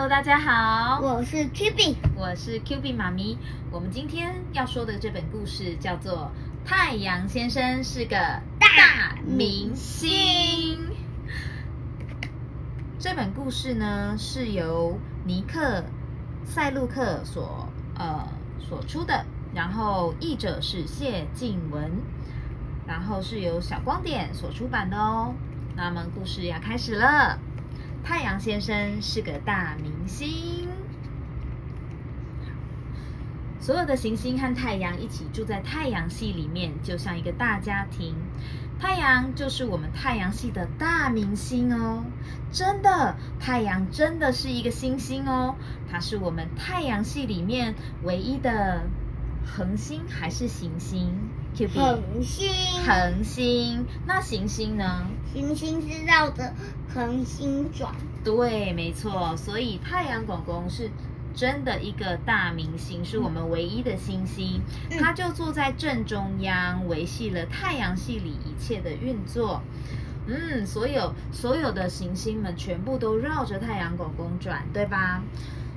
Hello，大家好，我是 Q B，我是 Q B 妈咪。我们今天要说的这本故事叫做《太阳先生是个大明星》。这本故事呢是由尼克塞路克所呃所出的，然后译者是谢静文，然后是由小光点所出版的哦。那么故事要开始了。太阳先生是个大明星，所有的行星和太阳一起住在太阳系里面，就像一个大家庭。太阳就是我们太阳系的大明星哦，真的，太阳真的是一个星星哦，它是我们太阳系里面唯一的恒星还是行星？恒星，恒星，那行星呢？行星是绕着恒星转。对，没错。所以太阳公公是真的一个大明星，是我们唯一的星星。他就坐在正中央，维系了太阳系里一切的运作。嗯，所有所有的行星们全部都绕着太阳公公转，对吧？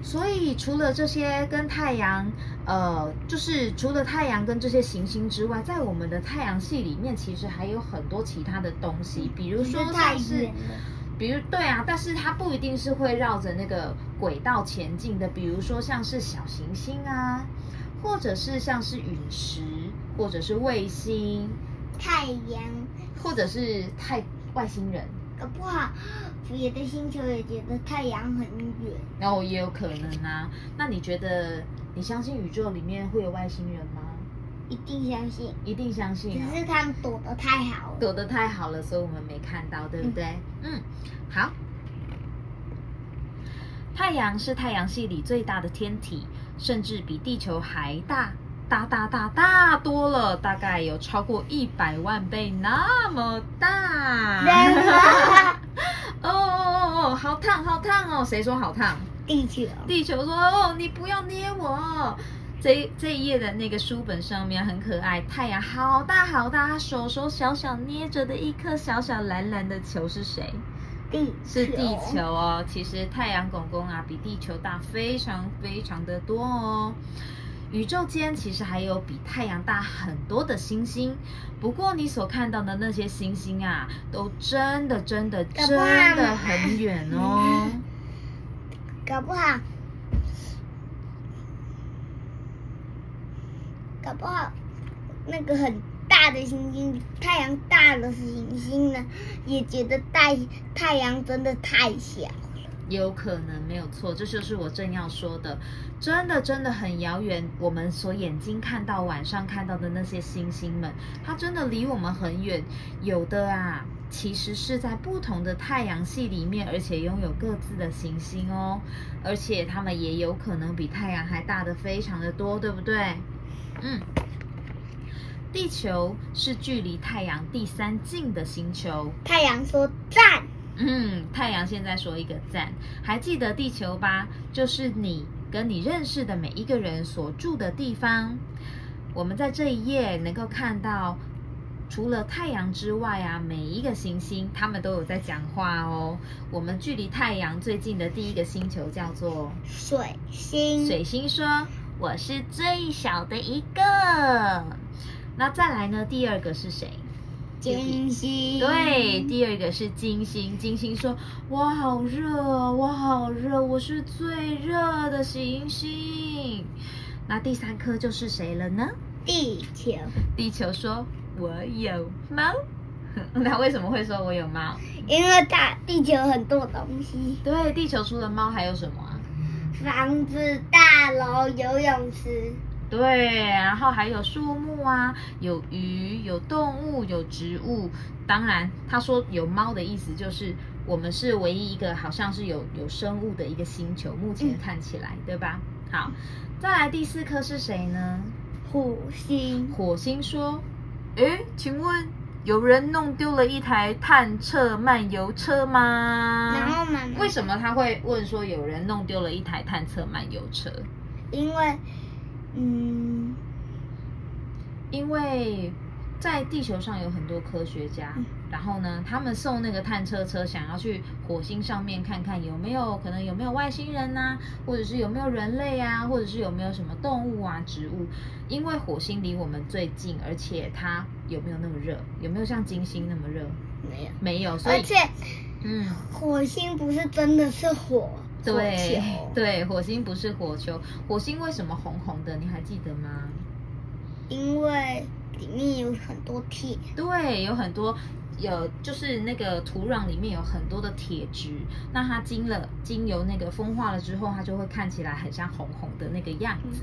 所以除了这些跟太阳，呃，就是除了太阳跟这些行星之外，在我们的太阳系里面，其实还有很多其他的东西，比如说像是，比如对啊，但是它不一定是会绕着那个轨道前进的，比如说像是小行星啊，或者是像是陨石，或者是卫星，太阳，或者是太外星人。搞不好别的星球也觉得太阳很远，然后也有可能啊。那你觉得你相信宇宙里面会有外星人吗？一定相信，一定相信。只是他们躲得太好了，躲得太好了，所以我们没看到，对不对？嗯，好。太阳是太阳系里最大的天体，甚至比地球还大，大大大大多了，大概有超过一百万倍那么大。哦哦哦哦，好烫好烫哦！谁说好烫？地球。地球说：“哦，你不要捏我。”这这一页的那个书本上面很可爱，太阳好大好大，手手小小捏着的一颗小小蓝蓝的球是谁？地是地球哦。其实太阳公公啊，比地球大非常非常的多哦。宇宙间其实还有比太阳大很多的星星，不过你所看到的那些星星啊，都真的真的真的很远哦。搞不好，搞不好，那个很大的星星，太阳大的星星呢，也觉得太太阳真的太小。有可能没有错，这就是我正要说的，真的真的很遥远。我们所眼睛看到晚上看到的那些星星们，它真的离我们很远。有的啊，其实是在不同的太阳系里面，而且拥有各自的行星哦。而且它们也有可能比太阳还大的非常的多，对不对？嗯，地球是距离太阳第三近的星球。太阳说赞。嗯，太阳现在说一个赞，还记得地球吧？就是你跟你认识的每一个人所住的地方。我们在这一页能够看到，除了太阳之外啊，每一个行星他们都有在讲话哦。我们距离太阳最近的第一个星球叫做水星。水星说：“我是最小的一个。”那再来呢？第二个是谁？金星对，第二个是金星。金星说：“我好热，我好热，我是最热的行星。”那第三颗就是谁了呢？地球。地球说：“我有猫。”那为什么会说我有猫？因为大地球很多东西。对，地球除了猫还有什么啊？房子、大楼、游泳池。对，然后还有树木啊，有鱼，有动物，有植物。当然，他说有猫的意思就是我们是唯一一个好像是有有生物的一个星球，目前看起来，对吧？好，再来第四颗是谁呢？火星。火星说：“诶，请问有人弄丢了一台探测漫游车吗？”然后呢？为什么他会问说有人弄丢了一台探测漫游车？因为。嗯，因为在地球上有很多科学家，然后呢，他们送那个探测车，想要去火星上面看看有没有可能有没有外星人呐、或者是有没有人类啊，或者是有没有什么动物啊、植物。因为火星离我们最近，而且它有没有那么热？有没有像金星那么热？没有，没有，所以而且嗯，火星不是真的是火，对对，火星不是火球，火星为什么红红的？你还记得吗？因为里面有很多铁，对，有很多有就是那个土壤里面有很多的铁质，那它经了经由那个风化了之后，它就会看起来很像红红的那个样子。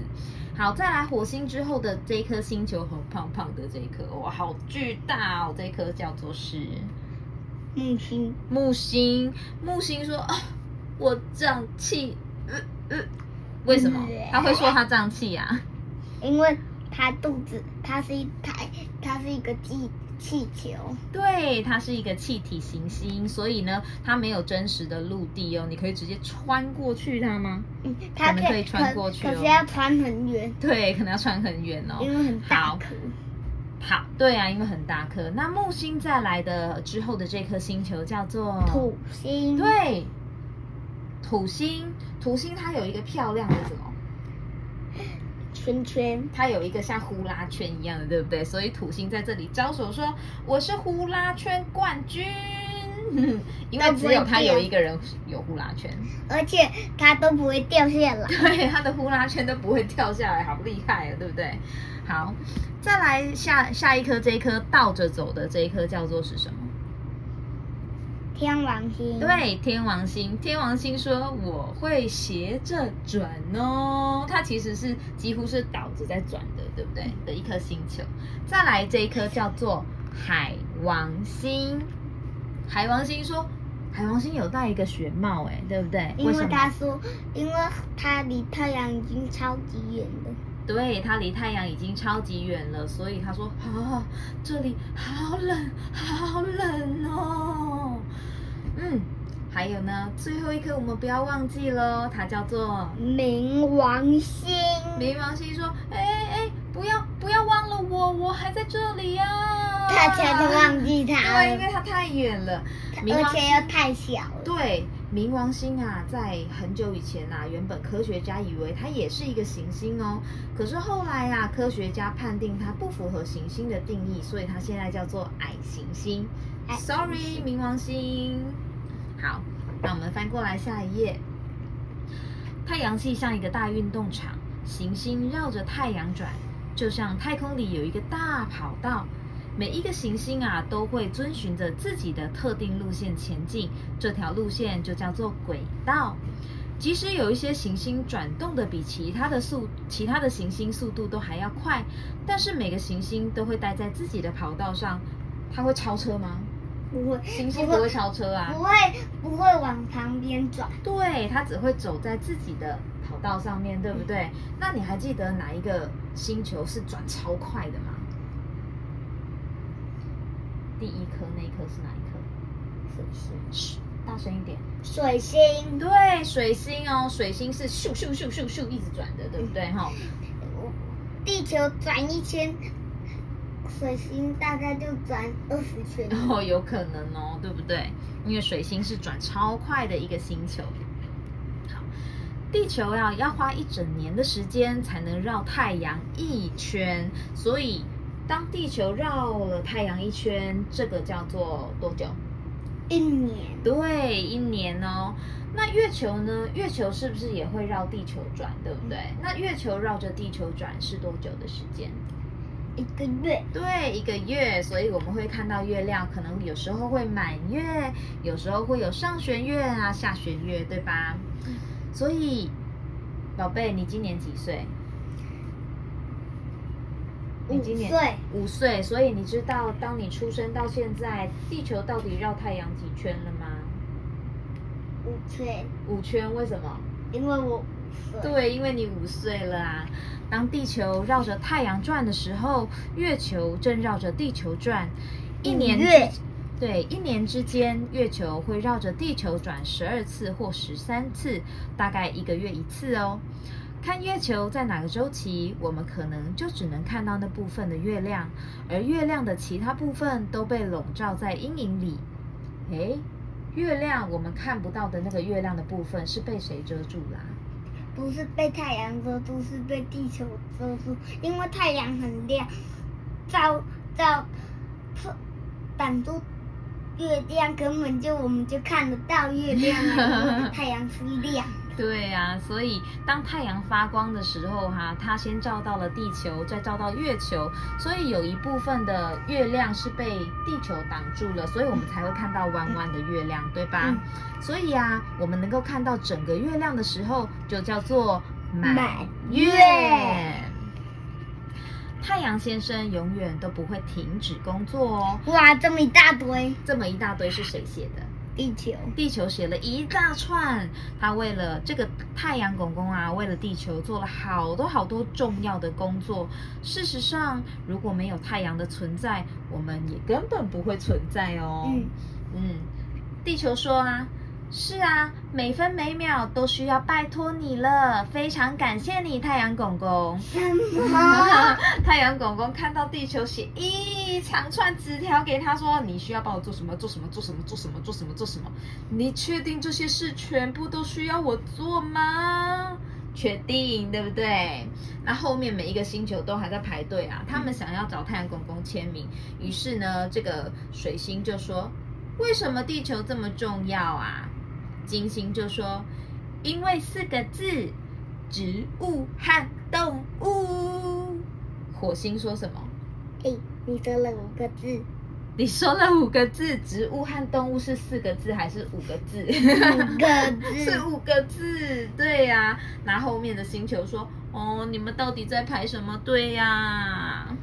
好，再来火星之后的这一颗星球，很胖胖的这一颗，哇，好巨大哦！这一颗叫做是木星木星。木星说啊，我胀气，呃呃，为什么？他会说他胀气啊呀、因为他肚子，它是一台，它是一个气气球，对，它是一个气体行星，所以呢，它没有真实的陆地哦，你可以直接穿过去它吗？嗯，它可可以穿过去哦可是要穿很远，对，可能要穿很远哦。因为很大好颗。好，对啊，因为很大颗。那木星再来的之后的这颗星球叫做土星，，对，土星。土星它有一个漂亮的什么？圈圈，它有一个像呼啦圈一样的，对不对？所以土星在这里招手说：“我是呼啦圈冠军。”因为只有他有一个人有呼啦圈，而且他都不会掉下来。对，他的呼啦圈都不会掉下来，好厉害啊，对不对？好，再来下下一颗，这一颗倒着走的这一颗叫做是什么？天王星，，对，天王星。天王星说我会斜着转哦，它其实是几乎是倒着在转的，对不对？的一颗星球。再来这一颗叫做海王星。海王星说，海王星有戴一个雪帽，哎，对不对？因为他说，因为它离太阳已经超级远了。对，它离太阳已经超级远了，所以他说：“啊，这里好冷，好冷哦。”嗯，还有呢，最后一颗我们不要忘记喽，它叫做冥王星，冥王星。说：“哎哎，不要不要忘了我，我还在这里呀、大家都忘记它对，因了，为它太远了，而且又太小了。对，冥王星啊，在很久以前啊，原本科学家以为它也是一个行星哦。可是后来啊，科学家判定它不符合行星的定义，所以它现在叫做矮行星。Sorry，冥王星。好，那我们翻过来下一页。太阳系像一个大运动场，行星绕着太阳转，就像太空里有一个大跑道。每一个行星啊，都会遵循着自己的特定路线前进，这条路线就叫做轨道。即使有一些行星转动的比其他的速其他的行星速度都还要快，但是每个行星都会待在自己的跑道上。它会超车吗？不会，行星不会超车啊不。会不会往旁边转。对，它只会走在自己的跑道上面，对不对？那你还记得哪一个星球是转超快的吗？第一颗那一颗是哪一颗？水星，嘘，大声一点。水星，对，水星哦，水星是咻咻咻咻咻一直转的，对不对？哈、地球转一圈，水星大概就转二十圈。哦，有可能哦，对不对？因为水星是转超快的一个星球。好，地球要要花一整年的时间才能绕太阳一圈，所以当地球绕了太阳一圈，这个叫做多久？一年，对，一年哦。那月球呢？月球是不是也会绕地球转，对不对？那月球绕着地球转是多久的时间？一个月，对，一个月，所以我们会看到月亮，可能有时候会满月，有时候会有上弦月啊、下弦月，对吧？所以，宝贝，你今年几岁？你五今年岁，五岁，所以你知道，当你出生到现在，地球到底绕太阳几圈了吗？五圈，五圈，为什么？因为我五岁。对，因为你五岁了啊。当地球绕着太阳转的时候，月球正绕着地球转。一年对，一年之间，月球会绕着地球转十二次或十三次，大概一个月一次哦。看月球在哪个周期，我们可能就只能看到那部分的月亮，而月亮的其他部分都被笼罩在阴影里。诶，月亮我们看不到的那个月亮的部分是被谁遮住啦？不是被太阳遮住，是被地球遮住，因为太阳很亮，照照挡住月亮，根本就我们就看得到月亮啊，太阳是亮。对呀，所以当太阳发光的时候，哈，它先照到了地球，再照到月球，所以有一部分的月亮是被地球挡住了，所以我们才会看到弯弯的月亮，对吧？所以啊，我们能够看到整个月亮的时候，就叫做满月。太阳先生永远都不会停止工作哦。哇，这么一大堆，这么一大堆是谁写的？地球，地球写了一大串，他为了这个太阳公公啊，为了地球做了好多好多重要的工作。事实上，如果没有太阳的存在，我们也根本不会存在哦。嗯嗯，地球说啊。是啊，每分每秒都需要拜托你了，非常感谢你，太阳公公。什么？太阳公公看到地球写一一长串纸条给他说：“你需要帮我做什么？做什么？做什么？做什么？做什么？做什么？你确定这些事全部都需要我做吗？”确定，对不对？那后面每一个星球都还在排队啊，他们想要找太阳公公签名。于是呢，这个水星就说：“为什么地球这么重要啊？”金星就说：“因为四个字，植物和动物。”火星说什么？哎，你说了五个字。你说了五个字，植物和动物是四个字还是五个字？五个字。是五个字，对呀。那后面的星球说：“哦，你们到底在排什么队呀？”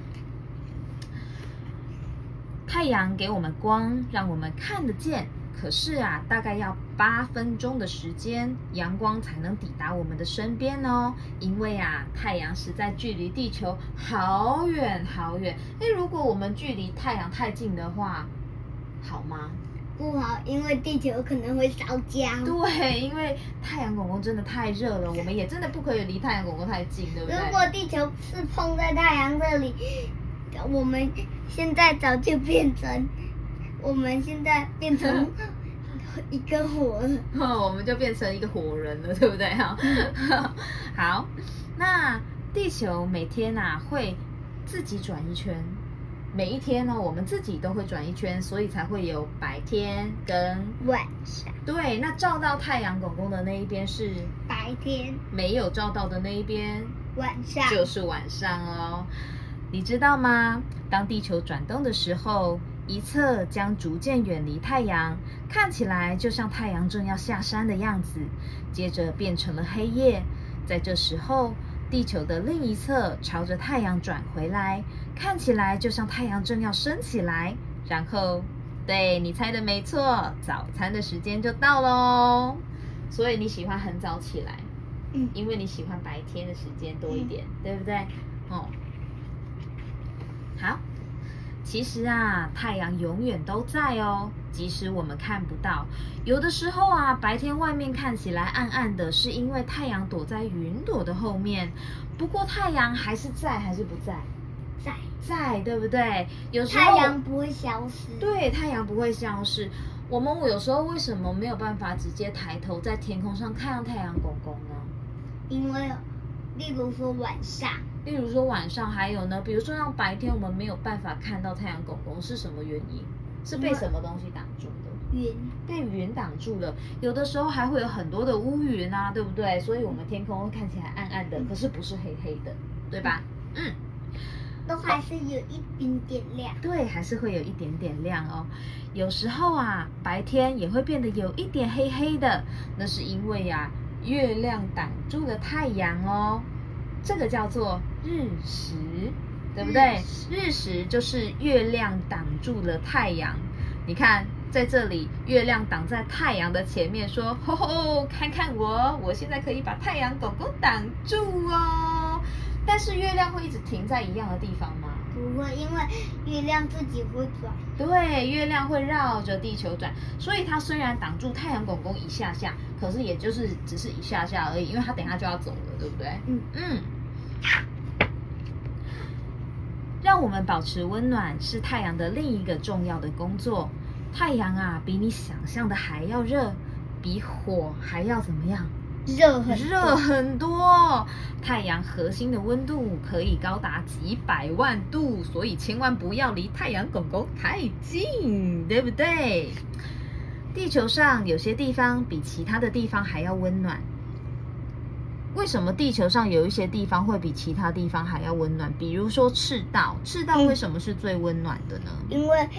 太阳给我们光，让我们看得见。可是啊，大概要八分钟的时间，阳光才能抵达我们的身边哦。因为啊，太阳实在距离地球好远好远。那如果我们距离太阳太近的话，好吗？不好，因为地球可能会烧焦。对，因为太阳公公真的太热了，我们也真的不可以离太阳公公太近，对不对？如果地球是碰在太阳这里，我们现在早就变成。我们现在变成 一个火人，我们就变成一个火人了，对不对？哈，好，那地球每天呐会自己转一圈，每一天呢我们自己都会转一圈，所以才会有白天跟晚上。对，那照到太阳公公的那一边是白天，没有照到的那一边晚上，就是晚上哦。你知道吗？当地球转动的时候。一侧将逐渐远离太阳，看起来就像太阳正要下山的样子。接着变成了黑夜。在这时候，地球的另一侧朝着太阳转回来，看起来就像太阳正要升起来。然后，对你猜的没错，早餐的时间就到喽。所以你喜欢很早起来，嗯，因为你喜欢白天的时间多一点，对不对？哦，好。其实啊，太阳永远都在哦，即使我们看不到。有的时候啊，白天外面看起来暗暗的，是因为太阳躲在云朵的后面。不过太阳还是在，还是不在？在，在，对不对？有时候太阳不会消失。对，太阳不会消失。我们有时候为什么没有办法直接抬头在天空上看到太阳公公呢？因为，例如说晚上。例如说晚上还有呢，比如说像白天我们没有办法看到太阳公公是什么原因？是被什么东西挡住的？云被云挡住了。有的时候还会有很多的乌云啊，对不对？所以我们天空看起来暗暗的，可是不是黑黑的，对吧？嗯，都还是有一点点亮。对，还是会有一点点亮哦。有时候啊，白天也会变得有一点黑黑的，那是因为呀，月亮挡住了太阳哦。这个叫做日食，对不对？日食就是月亮挡住了太阳。你看，在这里，月亮挡在太阳的前面，说：“吼吼，看看我，我现在可以把太阳狗狗挡住哦。”但是月亮会一直停在一样的地方吗？不会，因为月亮自己会转。对，月亮会绕着地球转，所以它虽然挡住太阳公公一下下，可是也就是只是一下下而已，因为它等下就要走了，对不对？嗯嗯。让我们保持温暖是太阳的另一个重要的工作。太阳啊，比你想象的还要热，比火还要怎么样？热很热很多。太阳核心的温度可以高达几百万度，所以千万不要离太阳公公太近，对不对？地球上有些地方比其他的地方还要温暖。为什么地球上有一些地方会比其他地方还要温暖？比如说赤道，赤道为什么是最温暖的呢？因为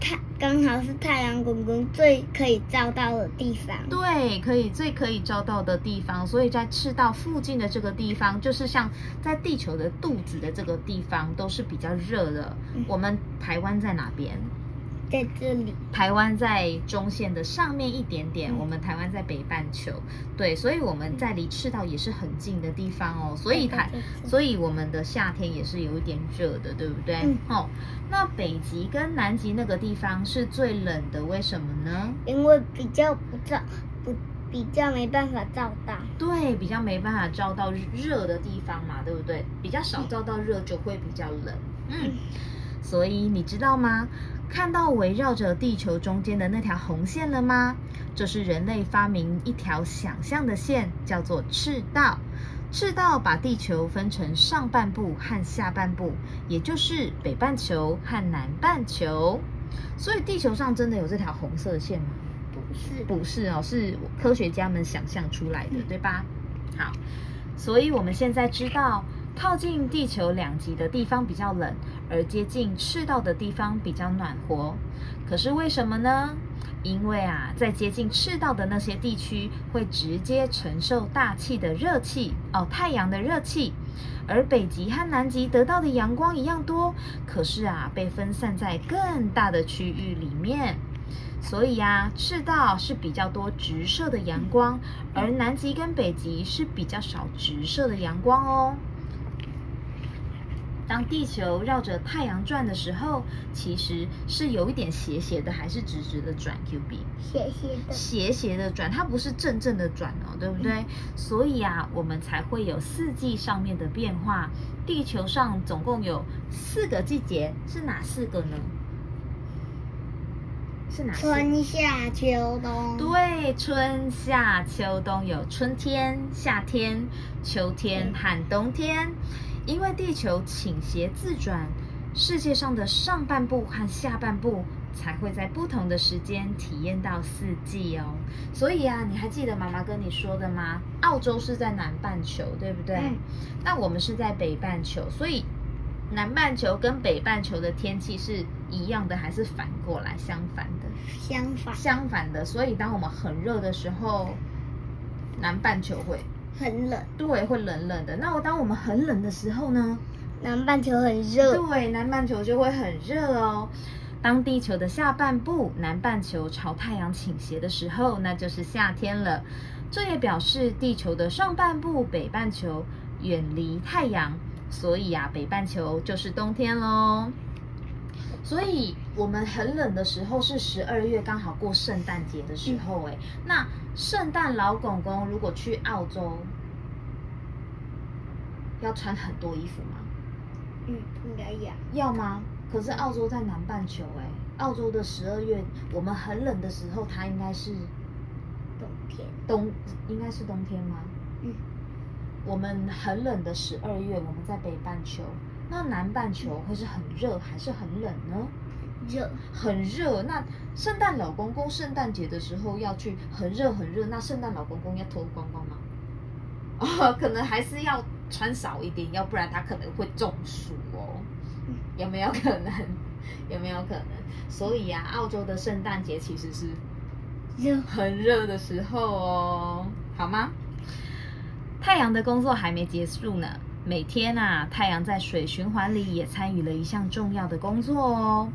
太刚好是太阳公公最可以照到的地方。对，可以最可以照到的地方，所以在赤道附近的这个地方，就是像在地球的肚子的这个地方，都是比较热的。我们台湾在哪边？在这里，台湾在中线的上面一点点，嗯我们台湾在北半球，对，所以我们在离赤道也是很近的地方哦，所以台所以我们的夏天也是有一点热的，对不对？嗯哦，那北极跟南极那个地方是最冷的，为什么呢？因为比较不照不比较没办法照到。对，比较没办法照到热的地方嘛，对不对？比较少照到热就会比较冷，嗯。所以你知道吗？看到围绕着地球中间的那条红线了吗？这是人类发明一条想象的线，叫做赤道。赤道把地球分成上半部和下半部，也就是北半球和南半球。所以地球上真的有这条红色的线吗？不是，不是哦，是科学家们想象出来的，对吧？好，所以我们现在知道，靠近地球两极的地方比较冷，而接近赤道的地方比较暖和。可是为什么呢？因为啊，在接近赤道的那些地区会直接承受大气的热气哦，太阳的热气，而北极和南极得到的阳光一样多，可是啊，被分散在更大的区域里面。所以啊，赤道是比较多直射的阳光，而南极跟北极是比较少直射的阳光哦。当地球绕着太阳转的时候，其实是有一点斜斜的，还是直直的转？Q B 斜斜的。斜斜的转，它不是正正的转哦，对不对？所以啊，我们才会有四季上面的变化。地球上总共有四个季节，是哪四个呢？是哪？春夏秋冬。对，春夏秋冬有春天、夏天、秋天和冬天。因为地球倾斜自转，世界上的上半部和下半部才会在不同的时间体验到四季哦。所以啊，你还记得妈妈跟你说的吗？澳洲是在南半球，对不对？嗯那我们是在北半球，所以南半球跟北半球的天气是一样的，还是反过来相反的？相反，相反的，所以当我们很热的时候，南半球会很冷。对会冷冷的。那我当我们很冷的时候呢？南半球很热。对，南半球就会很热哦。当地球的下半部南半球朝太阳倾斜的时候，那就是夏天了。这也表示地球的上半部北半球远离太阳，所以啊，北半球就是冬天喽。所以我们很冷的时候是十二月，刚好过圣诞节的时候，哎、那圣诞老公公如果去澳洲，要穿很多衣服吗？嗯，应该要。要吗？可是澳洲在南半球哎、澳洲的十二月，我们很冷的时候，它应该是冬天。冬，应该是冬天吗？嗯，我们很冷的十二月，我们在北半球，那南半球会是很热还是很冷呢？热。很热。那圣诞老公公圣诞节的时候要去很热很热，那圣诞老公公要脱光光吗？哦，可能还是要穿少一点，要不然他可能会中暑哦。嗯 有没有可能？有没有可能？所以啊，澳洲的圣诞节其实是热。很热的时候哦，好吗？太阳的工作还没结束呢。每天啊，太阳在水循环里也参与了一项重要的工作哦，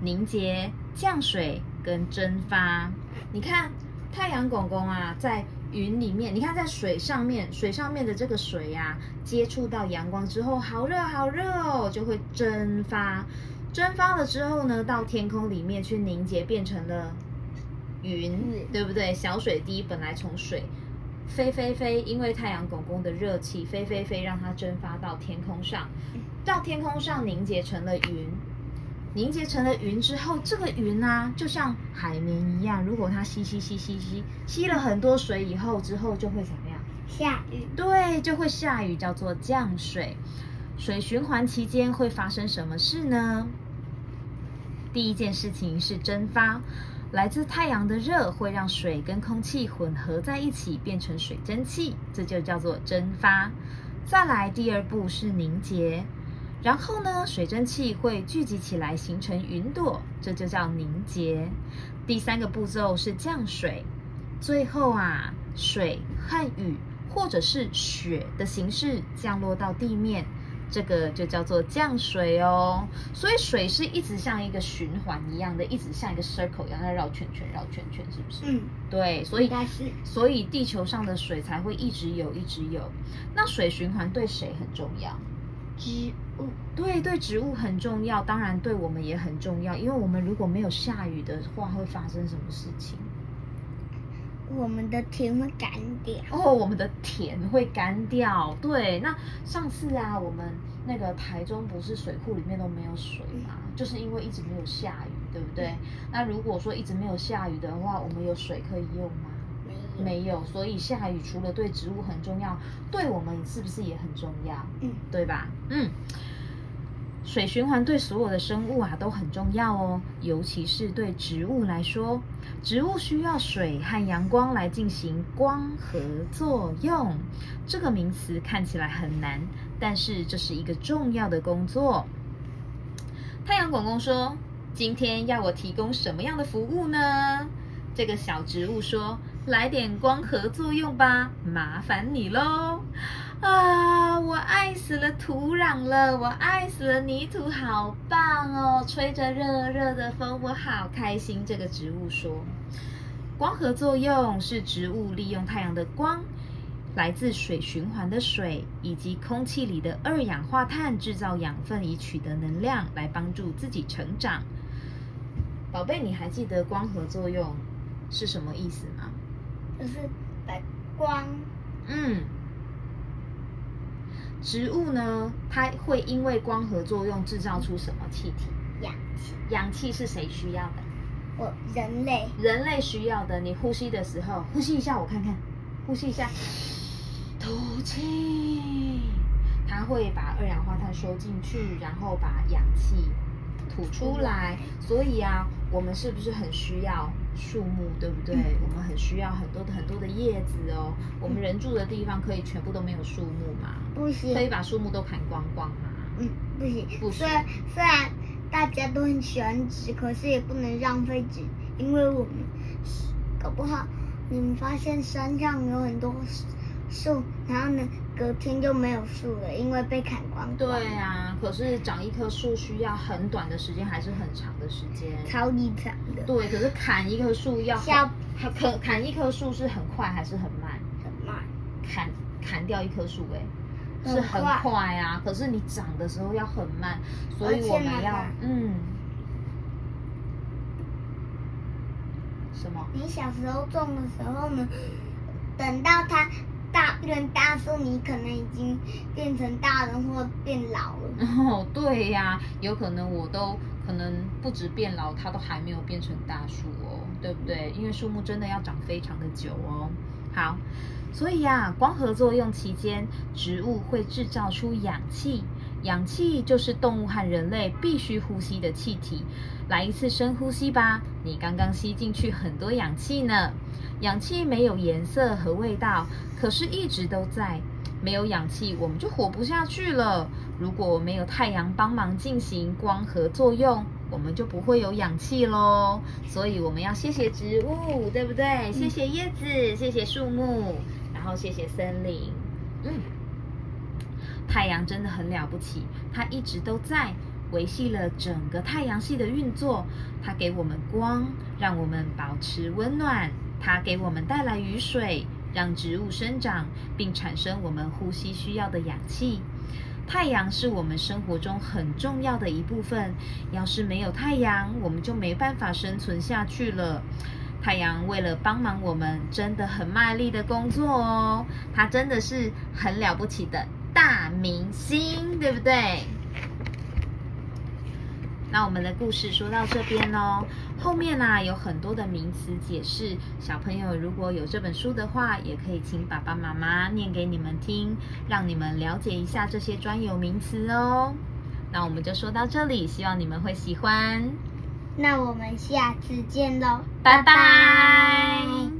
凝结、降水跟蒸发。你看，太阳公公啊，在云里面，你看在水上面，水上面的这个水呀、接触到阳光之后，好热好热哦，就会蒸发。蒸发了之后呢，到天空里面去凝结，变成了云，云对不对？小水滴本来从水飞飞飞，因为太阳公公的热气飞飞飞，让它蒸发到天空上，到天空上凝结成了云。凝结成了云之后，这个云呢、就像海绵一样，如果它吸吸吸吸吸吸了很多水以后，之后就会怎么样？下雨，对，就会下雨，叫做降水。水循环期间会发生什么事呢？第一件事情是蒸发，来自太阳的热会让水跟空气混合在一起，变成水蒸气，这就叫做蒸发。再来，第二步是凝结，然后呢，水蒸气会聚集起来形成云朵，这就叫凝结。第三个步骤是降水，最后啊，水和雨或者是雪的形式降落到地面，这个就叫做降水哦。所以水是一直像一个循环一样的，一直像一个 circle 一样在绕圈圈、绕圈圈，是不是？嗯，对，所以所以地球上的水才会一直有，一直有。那水循环对谁很重要？植物，对，对植物很重要，当然对我们也很重要。因为我们如果没有下雨的话，会发生什么事情？我们的田会干掉。哦，我们的田会干掉。对，那上次啊，我们那个台中不是水库里面都没有水嘛，就是因为一直没有下雨，对不对？那如果说一直没有下雨的话，我们有水可以用吗？没有，所以下雨除了对植物很重要，对我们是不是也很重要？嗯，对吧？嗯，水循环对所有的生物啊都很重要哦，尤其是对植物来说，植物需要水和阳光来进行光合作用。这个名词看起来很难，但是这是一个重要的工作。太阳公公说：“今天要我提供什么样的服务呢？”这个小植物说：“来点光合作用吧，麻烦你喽！”啊，我爱死了土壤了，我爱死了泥土，好棒哦！吹着热热的风，我好开心。这个植物说：“光合作用是植物利用太阳的光。”来自水循环的水以及空气里的二氧化碳制造养分，以取得能量来帮助自己成长。宝贝，你还记得光合作用是什么意思吗？就是白光，嗯，植物呢，它会因为光合作用制造出什么气体？氧气，氧气是谁需要的？我人类人类需要的。你呼吸的时候，呼吸一下，我看看，呼吸一下，吐气，它会把二氧化碳收进去，然后把氧气吐出来。所以啊，我们是不是很需要树木，对不对？嗯我们很需要很多的很多的叶子哦。我们人住的地方可以全部都没有树木吗？不行可以把树木都砍光光吗？嗯，不行。不行虽然虽然大家都很喜欢纸，可是也不能浪费纸，因为我们搞不好你们发现山上有很多树，然后呢隔天就没有树了，因为被砍光光。对啊，可是长一棵树需要很短的时间，还是很长的时间？超级长的。对，可是砍一棵树要要很砍砍一棵树是很快还是很慢？很慢。砍砍掉一棵树、欸，很是很快快啊。可是你长的时候要很慢，所以我们要嗯，什么？你小时候种的时候呢，等到它大变大树，你可能已经变成大人或变老了。哦，对呀、有可能我都可能不止变老，它都还没有变成大树哦，对不对？因为树木真的要长非常的久哦。好，所以呀、光合作用期间，植物会制造出氧气，氧气就是动物和人类必须呼吸的气体。来一次深呼吸吧，你刚刚吸进去很多氧气呢。氧气没有颜色和味道，可是一直都在。没有氧气，我们就活不下去了。如果没有太阳帮忙进行光合作用，我们就不会有氧气喽。所以我们要谢谢植物，对不对？谢谢叶子，谢谢树木，然后谢谢森林。嗯，太阳真的很了不起，它一直都在。维系了整个太阳系的运作，它给我们光，让我们保持温暖；它给我们带来雨水，让植物生长，并产生我们呼吸需要的氧气。太阳是我们生活中很重要的一部分，要是没有太阳，我们就没办法生存下去了。太阳为了帮忙我们，真的很卖力的工作哦。它真的是很了不起的大明星，对不对？那我们的故事说到这边哦，后面呢有很多的名词解释，小朋友如果有这本书的话，也可以请爸爸妈妈念给你们听，让你们了解一下这些专有名词哦。那我们就说到这里，希望你们会喜欢。那我们下次见喽，拜拜。